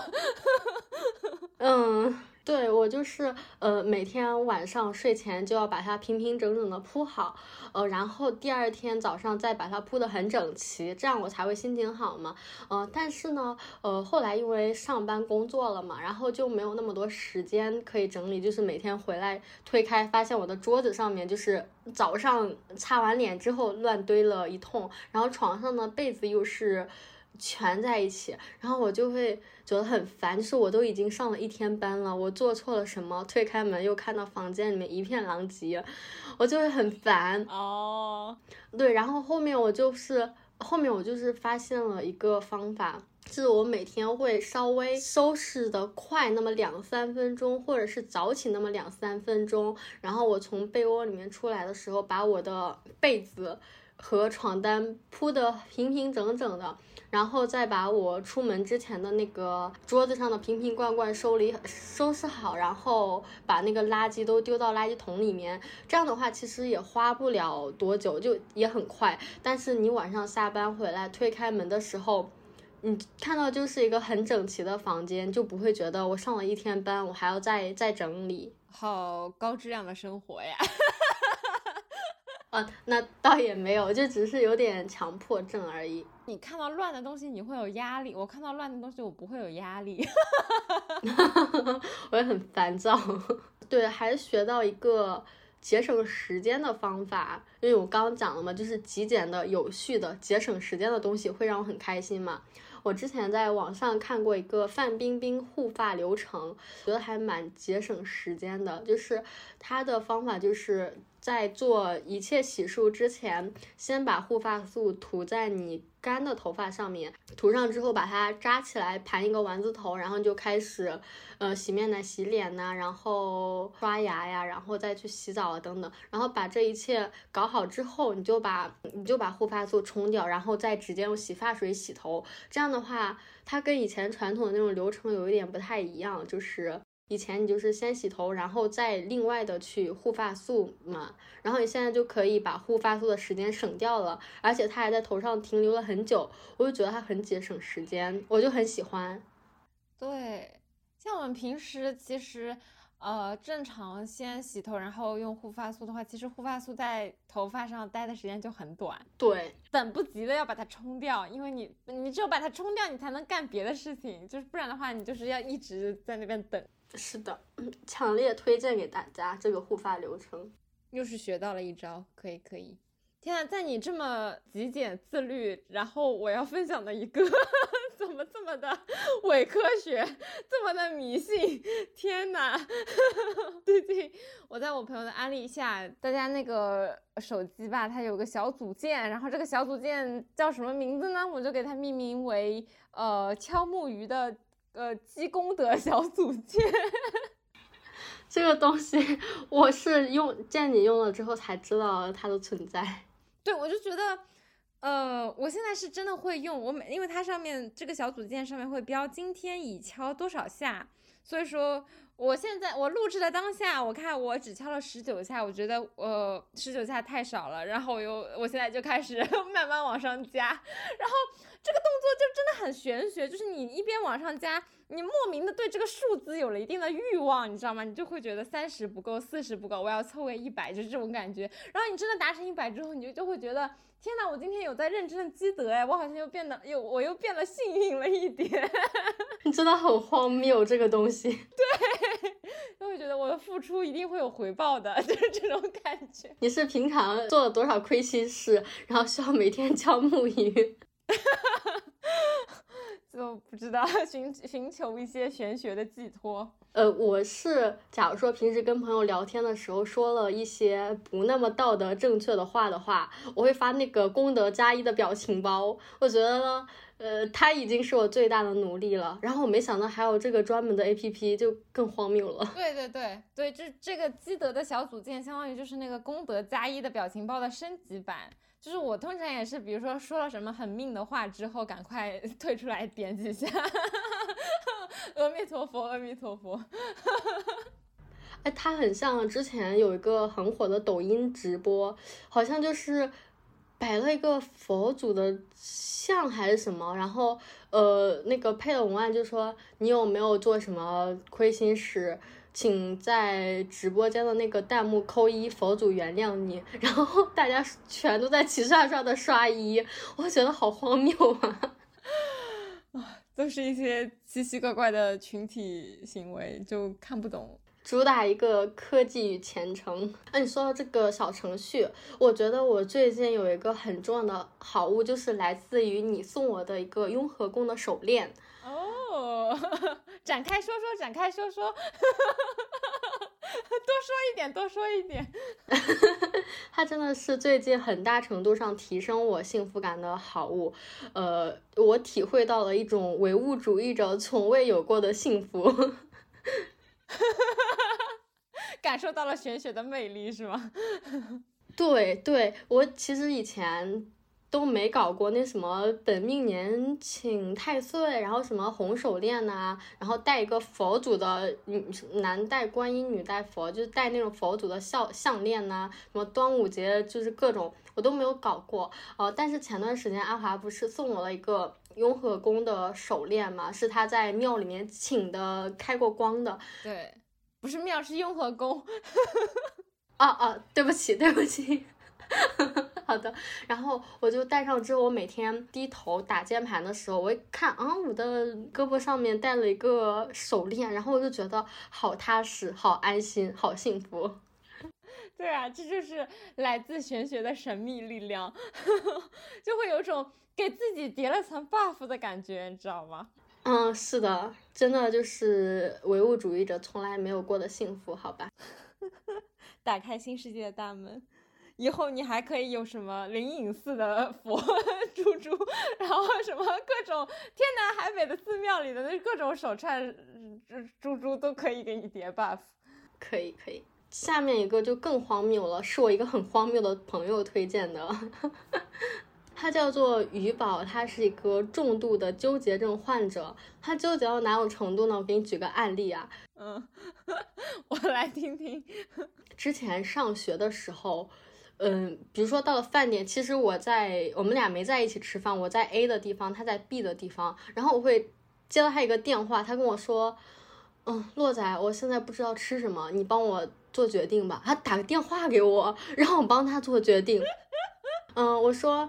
嗯，对我就是呃，每天晚上睡前就要把它平平整整的铺好，呃，然后第二天早上再把它铺的很整齐，这样我才会心情好嘛，呃，但是呢，呃，后来因为上班工作了嘛，然后就没有那么多时间可以整理，就是每天回来推开发现我的桌子上面就是早上擦完脸之后乱堆了一通，然后床上的被子又是。全在一起，然后我就会觉得很烦，就是我都已经上了一天班了，我做错了什么？推开门又看到房间里面一片狼藉，我就会很烦。哦，对，然后后面我就是后面我就是发现了一个方法，就是我每天会稍微收拾的快那么两三分钟，或者是早起那么两三分钟，然后我从被窝里面出来的时候，把我的被子和床单铺的平平整整的。然后再把我出门之前的那个桌子上的瓶瓶罐罐收理收拾好，然后把那个垃圾都丢到垃圾桶里面。这样的话，其实也花不了多久，就也很快。但是你晚上下班回来推开门的时候，你看到就是一个很整齐的房间，就不会觉得我上了一天班，我还要再再整理。好高质量的生活呀！啊，那倒也没有，就只是有点强迫症而已。你看到乱的东西，你会有压力；我看到乱的东西，我不会有压力。我也很烦躁。对，还学到一个节省时间的方法，因为我刚刚讲了嘛，就是极简的、有序的、节省时间的东西会让我很开心嘛。我之前在网上看过一个范冰冰护发流程，觉得还蛮节省时间的，就是她的方法就是。在做一切洗漱之前，先把护发素涂在你干的头发上面，涂上之后把它扎起来，盘一个丸子头，然后就开始，呃，洗面奶、洗脸呐，然后刷牙呀，然后再去洗澡啊等等，然后把这一切搞好之后，你就把你就把护发素冲掉，然后再直接用洗发水洗头。这样的话，它跟以前传统的那种流程有一点不太一样，就是。以前你就是先洗头，然后再另外的去护发素嘛，然后你现在就可以把护发素的时间省掉了，而且它还在头上停留了很久，我就觉得它很节省时间，我就很喜欢。对，像我们平时其实，呃，正常先洗头，然后用护发素的话，其实护发素在头发上待的时间就很短。对，等不及的要把它冲掉，因为你你只有把它冲掉，你才能干别的事情，就是不然的话，你就是要一直在那边等。是的，强烈推荐给大家这个护发流程，又是学到了一招，可以可以。天呐，在你这么极简自律，然后我要分享的一个，怎么这么的伪科学，这么的迷信？天呐，最近我在我朋友的安利下，大家那个手机吧，它有个小组件，然后这个小组件叫什么名字呢？我就给它命名为呃敲木鱼的。呃，积功德小组件，这个东西我是用见你用了之后才知道它的存在。对，我就觉得，呃，我现在是真的会用。我每因为它上面这个小组件上面会标今天已敲多少下，所以说我现在我录制的当下，我看我只敲了十九下，我觉得呃十九下太少了，然后我又我现在就开始 慢慢往上加，然后这个动作就真的很玄学，就是你一边往上加，你莫名的对这个数字有了一定的欲望，你知道吗？你就会觉得三十不够，四十不够，我要凑个一百，就是这种感觉。然后你真的达成一百之后，你就就会觉得天呐，我今天有在认真的积德哎，我好像又变得又我又变得幸运了一点。你真的很荒谬，这个东西。对 就会觉得我的付出一定会有回报的，就是这种感觉。你是平常做了多少亏心事，然后需要每天敲木鱼？就不知道寻寻求一些玄学的寄托。呃，我是假如说平时跟朋友聊天的时候说了一些不那么道德正确的话的话，我会发那个功德加一的表情包。我觉得呢，呃，它已经是我最大的努力了。然后我没想到还有这个专门的 APP，就更荒谬了。对对对对，这这个积德的小组件，相当于就是那个功德加一的表情包的升级版。就是我通常也是，比如说说了什么很命的话之后，赶快 退出来点几下。阿弥陀佛，阿弥陀佛。哎，它很像之前有一个很火的抖音直播，好像就是摆了一个佛祖的像还是什么，然后呃那个配的文案就说你有没有做什么亏心事？请在直播间的那个弹幕扣一，佛祖原谅你。然后大家全都在齐刷刷的刷一，我觉得好荒谬啊！啊，都是一些奇奇怪怪的群体行为，就看不懂。主打一个科技与虔诚。哎，你说到这个小程序，我觉得我最近有一个很重要的好物，就是来自于你送我的一个雍和宫的手链。哦，展开说说，展开说说，多说一点，多说一点。它真的是最近很大程度上提升我幸福感的好物。呃，我体会到了一种唯物主义者从未有过的幸福。感受到了玄学的魅力，是吗？对对，我其实以前。都没搞过那什么本命年请太岁，然后什么红手链呐，然后戴一个佛祖的，女男戴观音，女戴佛，就是戴那种佛祖的项项链呐，什么端午节就是各种我都没有搞过，呃，但是前段时间阿华不是送我了一个雍和宫的手链嘛，是他在庙里面请的，开过光的。对，不是庙，是雍和宫。啊啊，对不起，对不起。好的，然后我就戴上之后，我每天低头打键盘的时候，我一看啊，我的胳膊上面戴了一个手链，然后我就觉得好踏实、好安心、好幸福。对啊，这就是来自玄学的神秘力量，就会有种给自己叠了层 buff 的感觉，你知道吗？嗯，是的，真的就是唯物主义者从来没有过的幸福，好吧？打开新世界的大门。以后你还可以有什么灵隐寺的佛 珠珠，然后什么各种天南海北的寺庙里的那各种手串珠珠都可以给你叠 buff，可以可以。下面一个就更荒谬了，是我一个很荒谬的朋友推荐的，他叫做余宝，他是一个重度的纠结症患者，他纠结到哪种程度呢？我给你举个案例啊，嗯，我来听听。之前上学的时候。嗯，比如说到了饭点，其实我在我们俩没在一起吃饭，我在 A 的地方，他在 B 的地方，然后我会接到他一个电话，他跟我说，嗯，洛仔，我现在不知道吃什么，你帮我做决定吧。他打个电话给我，让我帮他做决定。嗯，我说，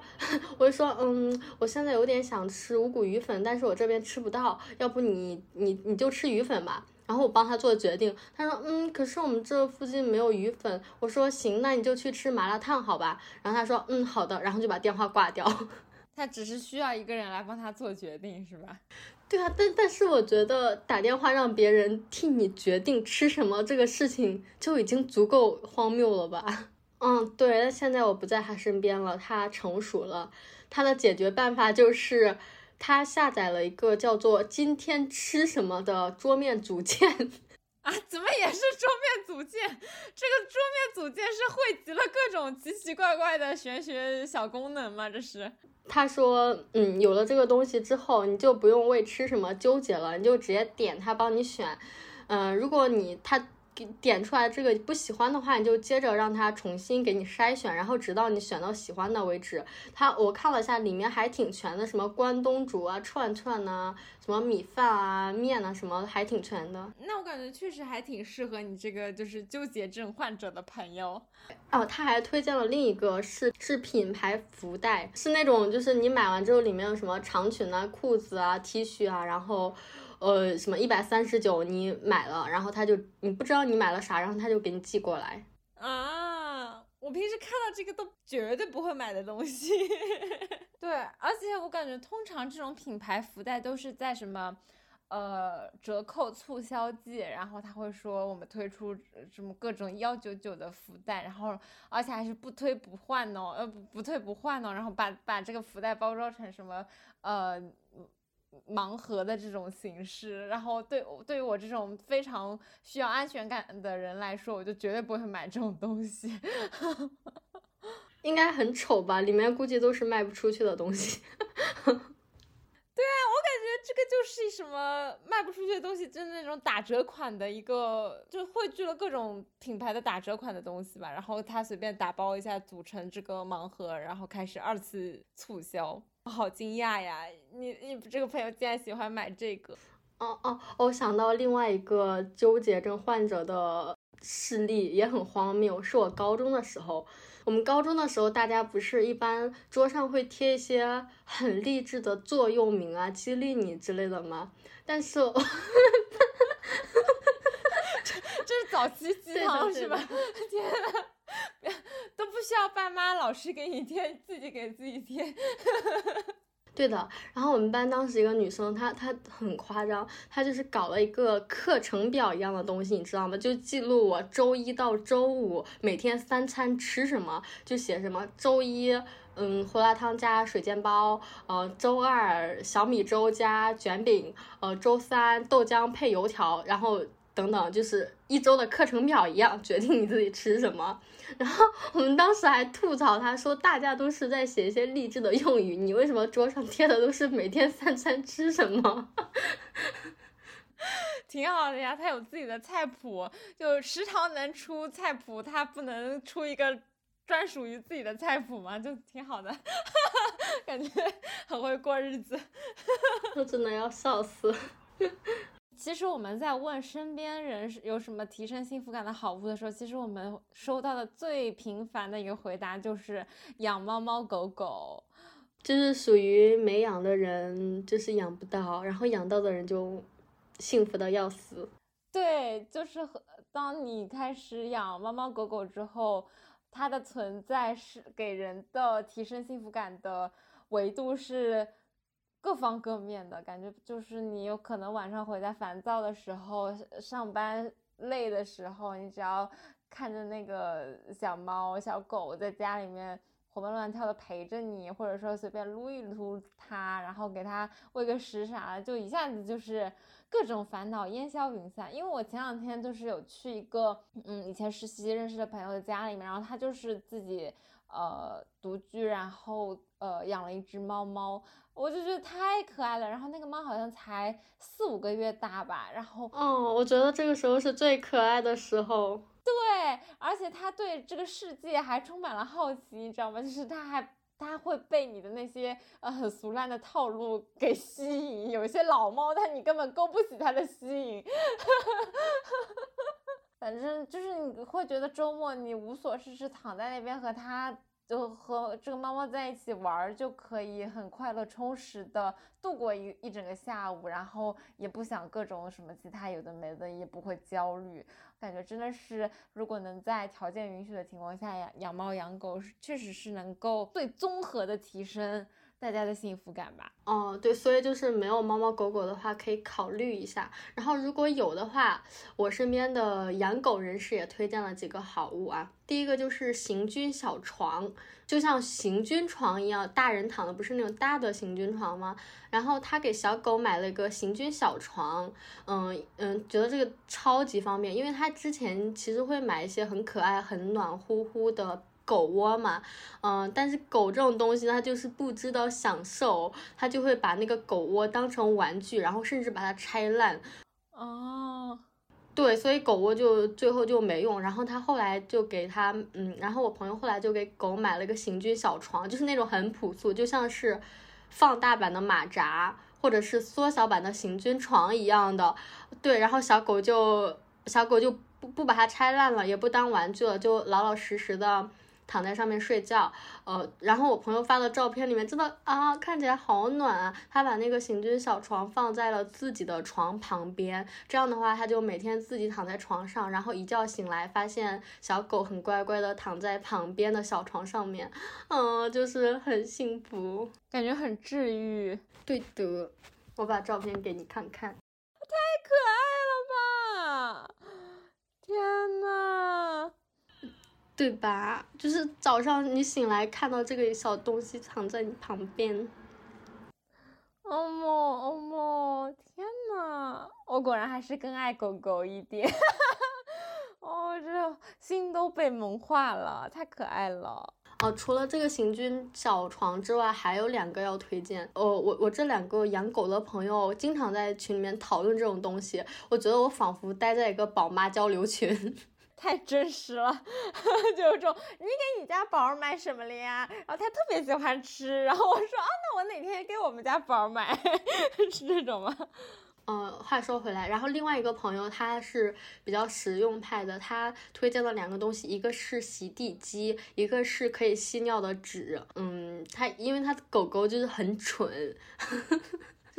我说，嗯，我现在有点想吃五谷鱼粉，但是我这边吃不到，要不你你你就吃鱼粉吧。然后我帮他做决定，他说，嗯，可是我们这附近没有鱼粉。我说，行，那你就去吃麻辣烫，好吧？然后他说，嗯，好的，然后就把电话挂掉。他只是需要一个人来帮他做决定，是吧？对啊，但但是我觉得打电话让别人替你决定吃什么这个事情就已经足够荒谬了吧？嗯，对，那现在我不在他身边了，他成熟了，他的解决办法就是。他下载了一个叫做“今天吃什么”的桌面组件 啊？怎么也是桌面组件？这个桌面组件是汇集了各种奇奇怪怪的玄学小功能吗？这是？他说，嗯，有了这个东西之后，你就不用为吃什么纠结了，你就直接点它帮你选，嗯、如果你它给点出来这个不喜欢的话，你就接着让它重新给你筛选，然后直到你选到喜欢的为止。它我看了一下，里面还挺全的，什么关东煮啊、串串呐、什么米饭啊、面啊，什么还挺全的。那我感觉确实还挺适合你这个就是纠结症患者的朋友。哦，他还推荐了另一个是是品牌福袋，是那种就是你买完之后里面有什么长裙啊、裤子啊、T 恤啊，然后呃什么一百三十九你买了，然后他就你不知道你买了啥，然后他就给你寄过来。啊，我平时看到这个都绝对不会买的东西。对，而且我感觉通常这种品牌福袋都是在什么。呃，折扣促销季，然后他会说我们推出什么各种幺九九的福袋，然后而且还是不推不换哦，呃不不退不换哦，然后把把这个福袋包装成什么呃盲盒的这种形式，然后对对于我这种非常需要安全感的人来说，我就绝对不会买这种东西。应该很丑吧？里面估计都是卖不出去的东西。这个就是什么卖不出去的东西，就是那种打折款的一个，就汇聚了各种品牌的打折款的东西吧。然后他随便打包一下，组成这个盲盒，然后开始二次促销。好惊讶呀！你你这个朋友竟然喜欢买这个？哦哦，我想到另外一个纠结症患者的事例，也很荒谬，是我高中的时候。我们高中的时候，大家不是一般桌上会贴一些很励志的座右铭啊，激励你之类的吗？但是，这是早期鸡汤是吧？天呐，都不需要爸妈、老师给你贴，自己给自己贴。对的，然后我们班当时一个女生，她她很夸张，她就是搞了一个课程表一样的东西，你知道吗？就记录我周一到周五每天三餐吃什么，就写什么周一，嗯，胡辣汤加水煎包，呃，周二小米粥加卷饼，呃，周三豆浆配油条，然后等等，就是一周的课程表一样，决定你自己吃什么。然后我们当时还吐槽他说，大家都是在写一些励志的用语，你为什么桌上贴的都是每天三餐吃什么？挺好的呀，他有自己的菜谱，就食堂能出菜谱，他不能出一个专属于自己的菜谱吗？就挺好的，感觉很会过日子。我真的要笑死。其实我们在问身边人是有什么提升幸福感的好物的时候，其实我们收到的最频繁的一个回答就是养猫猫狗狗。就是属于没养的人，就是养不到，然后养到的人就幸福的要死。对，就是和当你开始养猫猫狗狗之后，它的存在是给人的提升幸福感的维度是各方各面的感觉，就是你有可能晚上回家烦躁的时候，上班累的时候，你只要看着那个小猫小狗在家里面。活蹦乱跳的陪着你，或者说随便撸一撸它，然后给它喂个食啥的，就一下子就是各种烦恼烟消云散。因为我前两天就是有去一个嗯以前实习认识的朋友的家里面，然后他就是自己呃独居，然后呃养了一只猫猫，我就觉得太可爱了。然后那个猫好像才四五个月大吧，然后哦，我觉得这个时候是最可爱的时候。对，而且它对这个世界还充满了好奇，你知道吗？就是它还它会被你的那些呃很俗烂的套路给吸引。有一些老猫，但你根本勾不起它的吸引。反正就是你会觉得周末你无所事事，躺在那边和它就和这个猫猫在一起玩儿，就可以很快乐充实的度过一一整个下午，然后也不想各种什么其他有的没的，也不会焦虑。感觉真的是，如果能在条件允许的情况下养养猫养狗，确实是能够最综合的提升大家的幸福感吧。哦，对，所以就是没有猫猫狗狗的话，可以考虑一下。然后如果有的话，我身边的养狗人士也推荐了几个好物啊。第一个就是行军小床，就像行军床一样，大人躺的不是那种大的行军床吗？然后他给小狗买了一个行军小床，嗯嗯，觉得这个超级方便，因为他之前其实会买一些很可爱、很暖乎乎的。狗窝嘛，嗯，但是狗这种东西，它就是不知道享受，它就会把那个狗窝当成玩具，然后甚至把它拆烂。哦，对，所以狗窝就最后就没用。然后他后来就给他，嗯，然后我朋友后来就给狗买了个行军小床，就是那种很朴素，就像是放大版的马扎或者是缩小版的行军床一样的。对，然后小狗就小狗就不不把它拆烂了，也不当玩具了，就老老实实的。躺在上面睡觉，呃，然后我朋友发的照片里面真的啊，看起来好暖啊。他把那个行军小床放在了自己的床旁边，这样的话，他就每天自己躺在床上，然后一觉醒来，发现小狗很乖乖的躺在旁边的小床上面，嗯，就是很幸福，感觉很治愈。对的，我把照片给你看看，太可爱了吧！天呐！对吧？就是早上你醒来看到这个小东西躺在你旁边，哦莫哦莫，天呐，我果然还是更爱狗狗一点，哦，这心都被萌化了，太可爱了。哦，除了这个行军小床之外，还有两个要推荐。哦，我我这两个养狗的朋友经常在群里面讨论这种东西，我觉得我仿佛待在一个宝妈交流群。太真实了，就有种你给你家宝儿买什么了呀？然后他特别喜欢吃，然后我说啊，那我哪天给我们家宝儿买，是这种吗？嗯，话说回来，然后另外一个朋友他是比较实用派的，他推荐了两个东西，一个是洗地机，一个是可以吸尿的纸。嗯，他因为他的狗狗就是很蠢。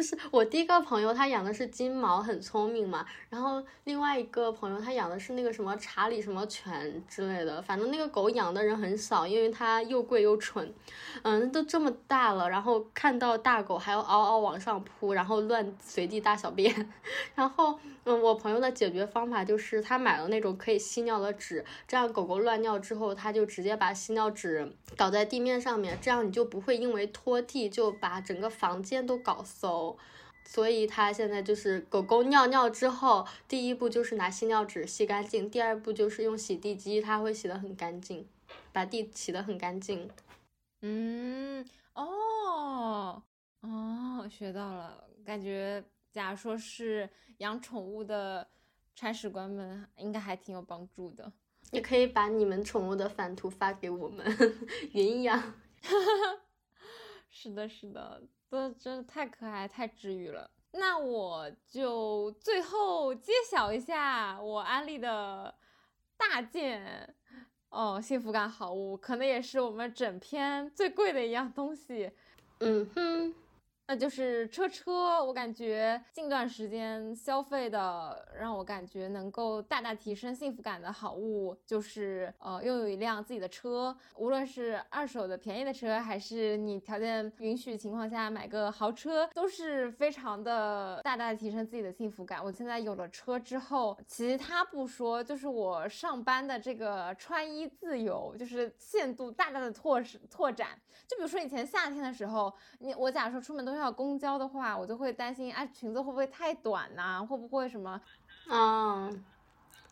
就是我第一个朋友，他养的是金毛，很聪明嘛。然后另外一个朋友，他养的是那个什么查理什么犬之类的。反正那个狗养的人很少，因为它又贵又蠢。嗯，都这么大了，然后看到大狗还要嗷嗷往上扑，然后乱随地大小便。然后，我朋友的解决方法就是他买了那种可以吸尿的纸，这样狗狗乱尿之后，他就直接把吸尿纸倒在地面上面，这样你就不会因为拖地就把整个房间都搞馊。所以他现在就是狗狗尿尿之后，第一步就是拿吸尿纸吸干净，第二步就是用洗地机，它会洗得很干净，把地洗得很干净。嗯，哦，哦，学到了，感觉假如说是养宠物的铲屎官们，应该还挺有帮助的。也可以把你们宠物的反图发给我们，云养。是的，是的。这真的太可爱，太治愈了。那我就最后揭晓一下我安利的大件哦，幸福感好物，可能也是我们整篇最贵的一样东西。嗯哼。那就是车车，我感觉近段时间消费的让我感觉能够大大提升幸福感的好物，就是呃拥有一辆自己的车，无论是二手的便宜的车，还是你条件允许情况下买个豪车，都是非常的大大提升自己的幸福感。我现在有了车之后，其他不说，就是我上班的这个穿衣自由，就是限度大大的拓拓展。就比如说以前夏天的时候，你我假如说出门都要公交的话，我就会担心，哎，裙子会不会太短呐？会不会什么，嗯，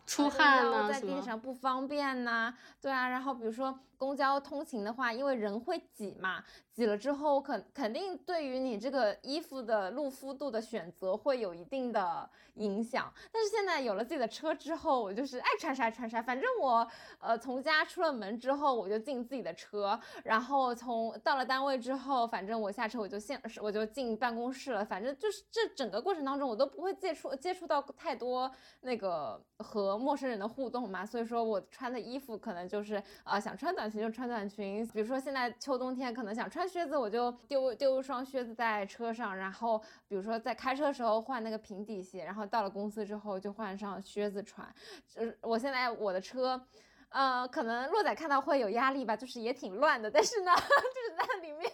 出汗呢？在地上不方便呐？对啊，然后比如说。公交通勤的话，因为人会挤嘛，挤了之后肯肯定对于你这个衣服的露肤度的选择会有一定的影响。但是现在有了自己的车之后，我就是爱穿啥穿啥，反正我呃从家出了门之后我就进自己的车，然后从到了单位之后，反正我下车我就现我就进办公室了，反正就是这整个过程当中我都不会接触接触到太多那个和陌生人的互动嘛，所以说我穿的衣服可能就是啊想穿短。就穿短裙，比如说现在秋冬天可能想穿靴子，我就丢丢一双靴子在车上，然后比如说在开车的时候换那个平底鞋，然后到了公司之后就换上靴子穿。就是我现在我的车。呃，可能洛仔看到会有压力吧，就是也挺乱的，但是呢，就是在里面，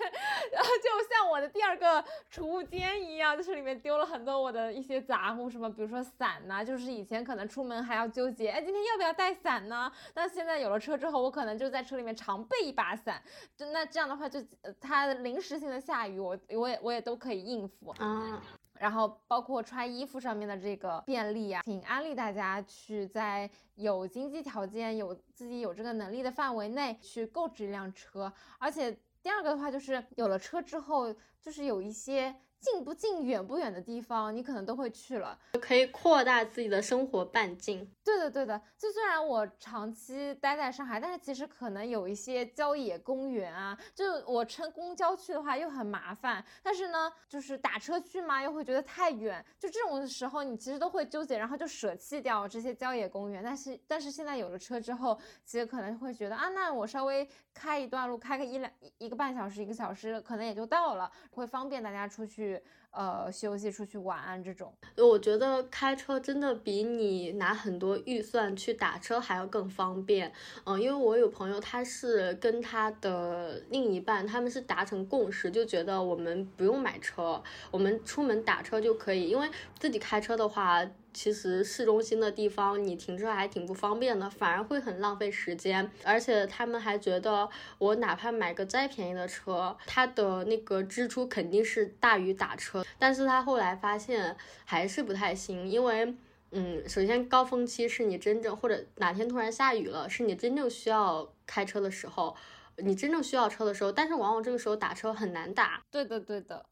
然后就像我的第二个储物间一样，就是里面丢了很多我的一些杂物，什么比如说伞呐，就是以前可能出门还要纠结，哎，今天要不要带伞呢？那现在有了车之后，我可能就在车里面常备一把伞，就那这样的话，就它临时性的下雨，我我也我也都可以应付啊。然后包括穿衣服上面的这个便利啊，挺安利大家去在有经济条件、有自己有这个能力的范围内去购置一辆车。而且第二个的话，就是有了车之后，就是有一些近不近、远不远的地方，你可能都会去了。可以扩大自己的生活半径。对的，对的。就虽然我长期待在上海，但是其实可能有一些郊野公园啊，就我乘公交去的话又很麻烦。但是呢，就是打车去嘛，又会觉得太远。就这种时候，你其实都会纠结，然后就舍弃掉这些郊野公园。但是，但是现在有了车之后，其实可能会觉得啊，那我稍微开一段路，开个一两一个半小时、一个小时，可能也就到了，会方便大家出去。去呃，休息出去玩这种，我觉得开车真的比你拿很多预算去打车还要更方便。嗯，因为我有朋友，他是跟他的另一半，他们是达成共识，就觉得我们不用买车，我们出门打车就可以，因为自己开车的话。其实市中心的地方你停车还挺不方便的，反而会很浪费时间。而且他们还觉得，我哪怕买个再便宜的车，它的那个支出肯定是大于打车。但是他后来发现还是不太行，因为，嗯，首先高峰期是你真正或者哪天突然下雨了，是你真正需要开车的时候，你真正需要车的时候，但是往往这个时候打车很难打。对的，对的。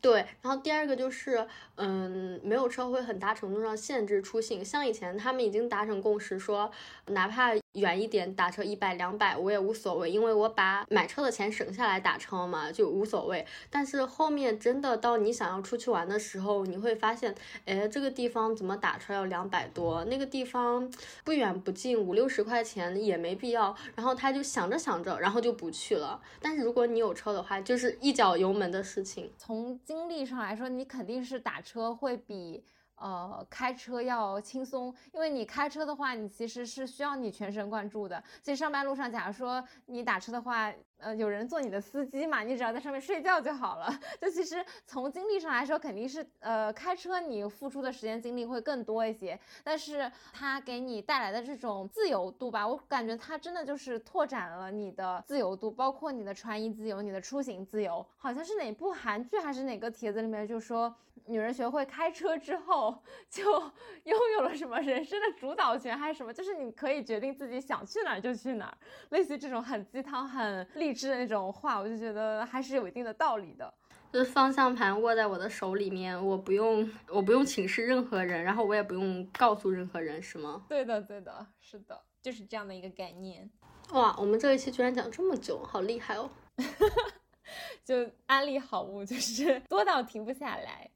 对，然后第二个就是，嗯，没有车会很大程度上限制出行。像以前他们已经达成共识，说哪怕远一点打车一百两百我也无所谓，因为我把买车的钱省下来打车嘛，就无所谓。但是后面真的到你想要出去玩的时候，你会发现，哎，这个地方怎么打车要两百多？那个地方不远不近，五六十块钱也没必要。然后他就想着想着，然后就不去了。但是如果你有车的话，就是一脚油门的事情。从精力上来说，你肯定是打车会比。呃，开车要轻松，因为你开车的话，你其实是需要你全神贯注的。其实上班路上，假如说你打车的话，呃，有人做你的司机嘛，你只要在上面睡觉就好了。就其实从精力上来说，肯定是呃开车你付出的时间精力会更多一些。但是它给你带来的这种自由度吧，我感觉它真的就是拓展了你的自由度，包括你的穿衣自由、你的出行自由。好像是哪部韩剧还是哪个帖子里面就说。女人学会开车之后，就拥有了什么人生的主导权，还是什么？就是你可以决定自己想去哪儿就去哪儿。类似于这种很鸡汤、很励志的那种话，我就觉得还是有一定的道理的。就是方向盘握在我的手里面，我不用，我不用请示任何人，然后我也不用告诉任何人，是吗？对的，对的，是的，就是这样的一个概念。哇，我们这一期居然讲这么久，好厉害哦！就安利好物，就是多到停不下来。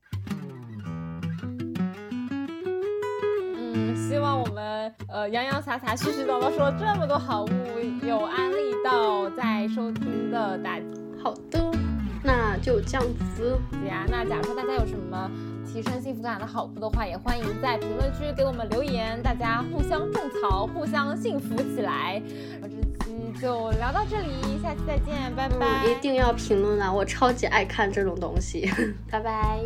希望我们呃洋洋洒洒、絮絮叨叨说了这么多好物，有安利到在收听的大家。好的，那就这样子呀。那假如说大家有什么提升幸福感的好物的话，也欢迎在评论区给我们留言，大家互相种草，互相幸福起来。我这期就聊到这里，下期再见，拜拜。一定要评论啊，我超级爱看这种东西，拜拜。